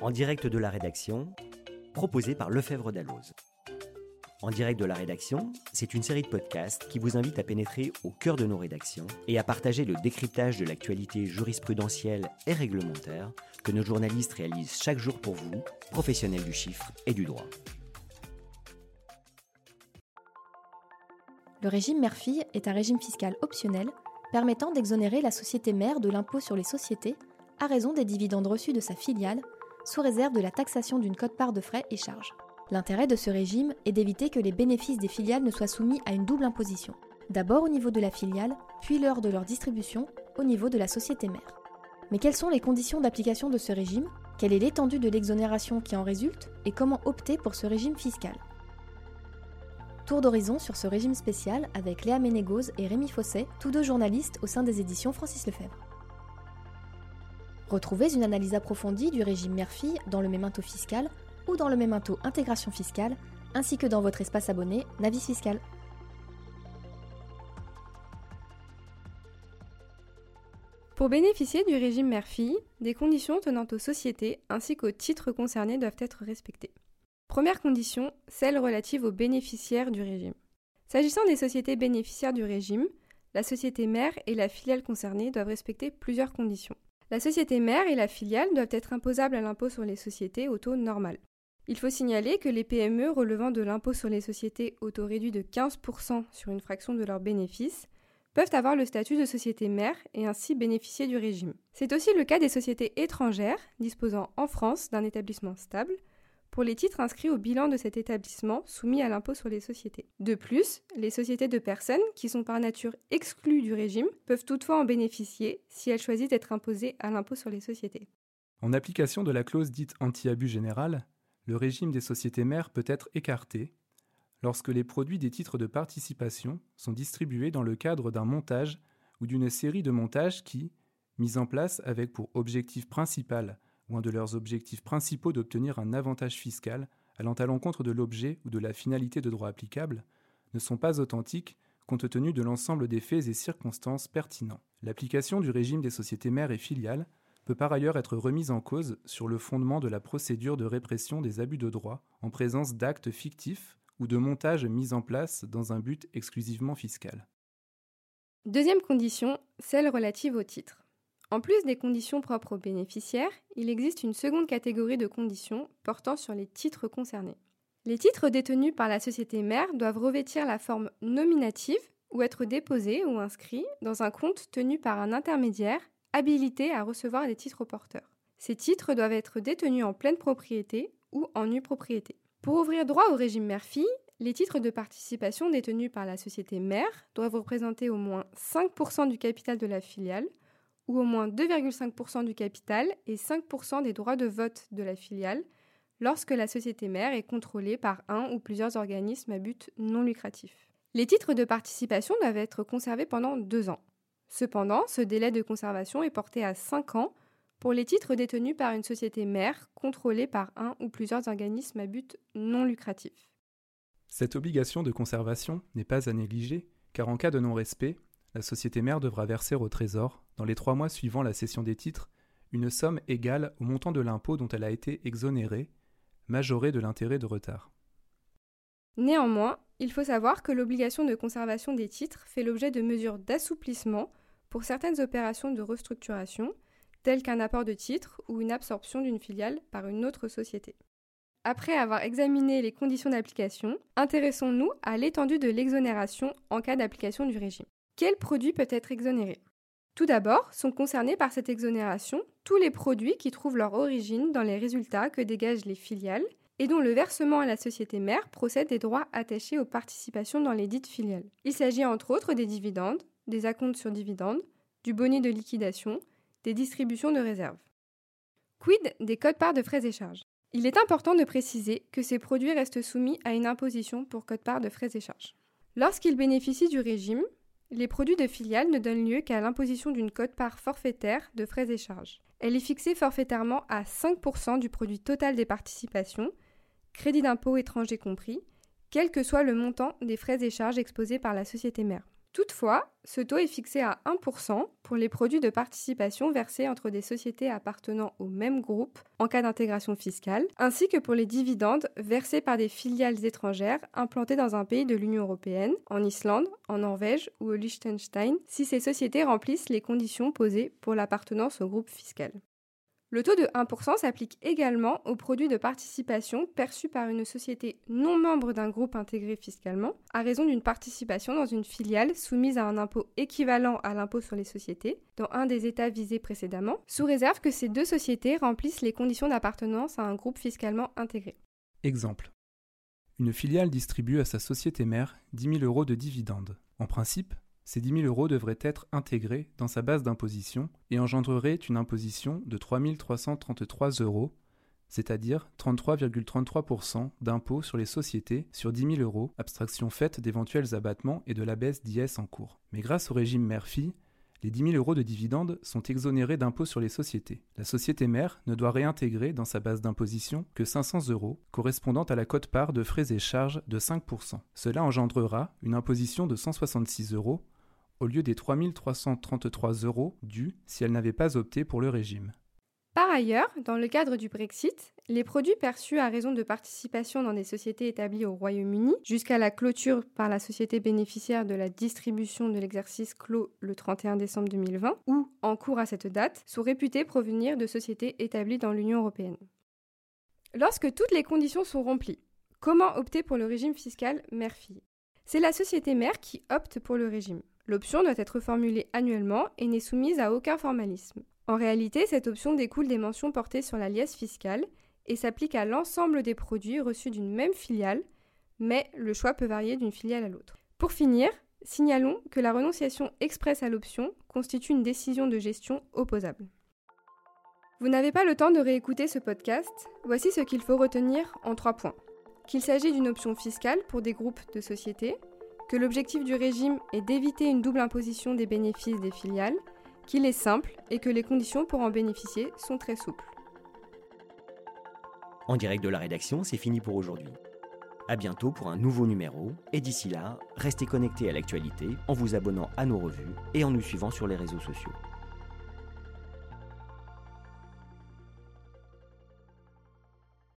en direct de la rédaction, proposé par Lefebvre Dalloz. En direct de la rédaction, c'est une série de podcasts qui vous invite à pénétrer au cœur de nos rédactions et à partager le décryptage de l'actualité jurisprudentielle et réglementaire que nos journalistes réalisent chaque jour pour vous, professionnels du chiffre et du droit. Le régime mère-fille est un régime fiscal optionnel permettant d'exonérer la société mère de l'impôt sur les sociétés à raison des dividendes reçus de sa filiale, sous réserve de la taxation d'une cote-part de frais et charges. L'intérêt de ce régime est d'éviter que les bénéfices des filiales ne soient soumis à une double imposition, d'abord au niveau de la filiale, puis lors de leur distribution au niveau de la société mère. Mais quelles sont les conditions d'application de ce régime? Quelle est l'étendue de l'exonération qui en résulte? Et comment opter pour ce régime fiscal? Tour d'horizon sur ce régime spécial avec Léa Ménégoz et Rémi Fosset, tous deux journalistes au sein des éditions Francis Lefebvre. Retrouvez une analyse approfondie du régime mère-fille dans le mémento fiscal ou dans le mémento intégration fiscale, ainsi que dans votre espace abonné Navis Fiscal. Pour bénéficier du régime mère-fille, des conditions tenant aux sociétés ainsi qu'aux titres concernés doivent être respectées. Première condition, celle relative aux bénéficiaires du régime. S'agissant des sociétés bénéficiaires du régime, la société mère et la filiale concernée doivent respecter plusieurs conditions. La société mère et la filiale doivent être imposables à l'impôt sur les sociétés au taux normal. Il faut signaler que les PME relevant de l'impôt sur les sociétés au taux réduit de 15% sur une fraction de leurs bénéfices peuvent avoir le statut de société mère et ainsi bénéficier du régime. C'est aussi le cas des sociétés étrangères disposant en France d'un établissement stable pour les titres inscrits au bilan de cet établissement soumis à l'impôt sur les sociétés. De plus, les sociétés de personnes qui sont par nature exclues du régime peuvent toutefois en bénéficier si elles choisissent d'être imposées à l'impôt sur les sociétés. En application de la clause dite anti-abus général, le régime des sociétés mères peut être écarté lorsque les produits des titres de participation sont distribués dans le cadre d'un montage ou d'une série de montages qui, mis en place avec pour objectif principal ou un de leurs objectifs principaux d'obtenir un avantage fiscal allant à l'encontre de l'objet ou de la finalité de droit applicable, ne sont pas authentiques compte tenu de l'ensemble des faits et circonstances pertinents. L'application du régime des sociétés mères et filiales peut par ailleurs être remise en cause sur le fondement de la procédure de répression des abus de droit en présence d'actes fictifs ou de montages mis en place dans un but exclusivement fiscal. Deuxième condition, celle relative au titre. En plus des conditions propres aux bénéficiaires, il existe une seconde catégorie de conditions portant sur les titres concernés. Les titres détenus par la société mère doivent revêtir la forme nominative ou être déposés ou inscrits dans un compte tenu par un intermédiaire habilités à recevoir des titres porteurs. Ces titres doivent être détenus en pleine propriété ou en nue propriété. Pour ouvrir droit au régime mère-fille, les titres de participation détenus par la société mère doivent représenter au moins 5% du capital de la filiale ou au moins 2,5% du capital et 5% des droits de vote de la filiale lorsque la société mère est contrôlée par un ou plusieurs organismes à but non lucratif. Les titres de participation doivent être conservés pendant deux ans. Cependant, ce délai de conservation est porté à 5 ans pour les titres détenus par une société mère contrôlée par un ou plusieurs organismes à but non lucratif. Cette obligation de conservation n'est pas à négliger, car en cas de non-respect, la société mère devra verser au Trésor, dans les trois mois suivant la cession des titres, une somme égale au montant de l'impôt dont elle a été exonérée, majorée de l'intérêt de retard. Néanmoins, il faut savoir que l'obligation de conservation des titres fait l'objet de mesures d'assouplissement pour certaines opérations de restructuration, telles qu'un apport de titres ou une absorption d'une filiale par une autre société. Après avoir examiné les conditions d'application, intéressons-nous à l'étendue de l'exonération en cas d'application du régime. Quel produit peut être exonéré Tout d'abord, sont concernés par cette exonération tous les produits qui trouvent leur origine dans les résultats que dégagent les filiales et dont le versement à la société mère procède des droits attachés aux participations dans les dites filiales. Il s'agit entre autres des dividendes, des acomptes sur dividendes, du bonnet de liquidation, des distributions de réserves. Quid des codes-parts de frais et charges? Il est important de préciser que ces produits restent soumis à une imposition pour codes-parts de frais et charges. Lorsqu'ils bénéficient du régime, les produits de filiales ne donnent lieu qu'à l'imposition d'une cote-part forfaitaire de frais et charges. Elle est fixée forfaitairement à 5% du produit total des participations crédit d'impôt étranger compris, quel que soit le montant des frais et charges exposés par la société mère. Toutefois, ce taux est fixé à 1% pour les produits de participation versés entre des sociétés appartenant au même groupe en cas d'intégration fiscale, ainsi que pour les dividendes versés par des filiales étrangères implantées dans un pays de l'Union européenne, en Islande, en Norvège ou au Liechtenstein, si ces sociétés remplissent les conditions posées pour l'appartenance au groupe fiscal. Le taux de 1% s'applique également aux produits de participation perçus par une société non membre d'un groupe intégré fiscalement, à raison d'une participation dans une filiale soumise à un impôt équivalent à l'impôt sur les sociétés, dans un des États visés précédemment, sous réserve que ces deux sociétés remplissent les conditions d'appartenance à un groupe fiscalement intégré. Exemple. Une filiale distribue à sa société mère 10 000 euros de dividendes. En principe, ces 10 000 euros devraient être intégrés dans sa base d'imposition et engendreraient une imposition de 3 333 euros, c'est-à-dire 33,33% d'impôt sur les sociétés sur 10 000 euros, abstraction faite d'éventuels abattements et de la baisse d'IS en cours. Mais grâce au régime mère-fille, les 10 000 euros de dividendes sont exonérés d'impôt sur les sociétés. La société mère ne doit réintégrer dans sa base d'imposition que 500 euros, correspondant à la cote-part de frais et charges de 5%. Cela engendrera une imposition de 166 euros au lieu des 3 333 euros dus si elle n'avait pas opté pour le régime. Par ailleurs, dans le cadre du Brexit, les produits perçus à raison de participation dans des sociétés établies au Royaume-Uni jusqu'à la clôture par la société bénéficiaire de la distribution de l'exercice clos le 31 décembre 2020 ou en cours à cette date sont réputés provenir de sociétés établies dans l'Union européenne. Lorsque toutes les conditions sont remplies, comment opter pour le régime fiscal mère-fille? C'est la société mère qui opte pour le régime. L'option doit être formulée annuellement et n'est soumise à aucun formalisme. En réalité, cette option découle des mentions portées sur la liesse fiscale et s'applique à l'ensemble des produits reçus d'une même filiale, mais le choix peut varier d'une filiale à l'autre. Pour finir, signalons que la renonciation expresse à l'option constitue une décision de gestion opposable. Vous n'avez pas le temps de réécouter ce podcast, voici ce qu'il faut retenir en trois points. Qu'il s'agit d'une option fiscale pour des groupes de sociétés, que l'objectif du régime est d'éviter une double imposition des bénéfices des filiales, qu'il est simple et que les conditions pour en bénéficier sont très souples. En direct de la rédaction, c'est fini pour aujourd'hui. A bientôt pour un nouveau numéro, et d'ici là, restez connectés à l'actualité en vous abonnant à nos revues et en nous suivant sur les réseaux sociaux.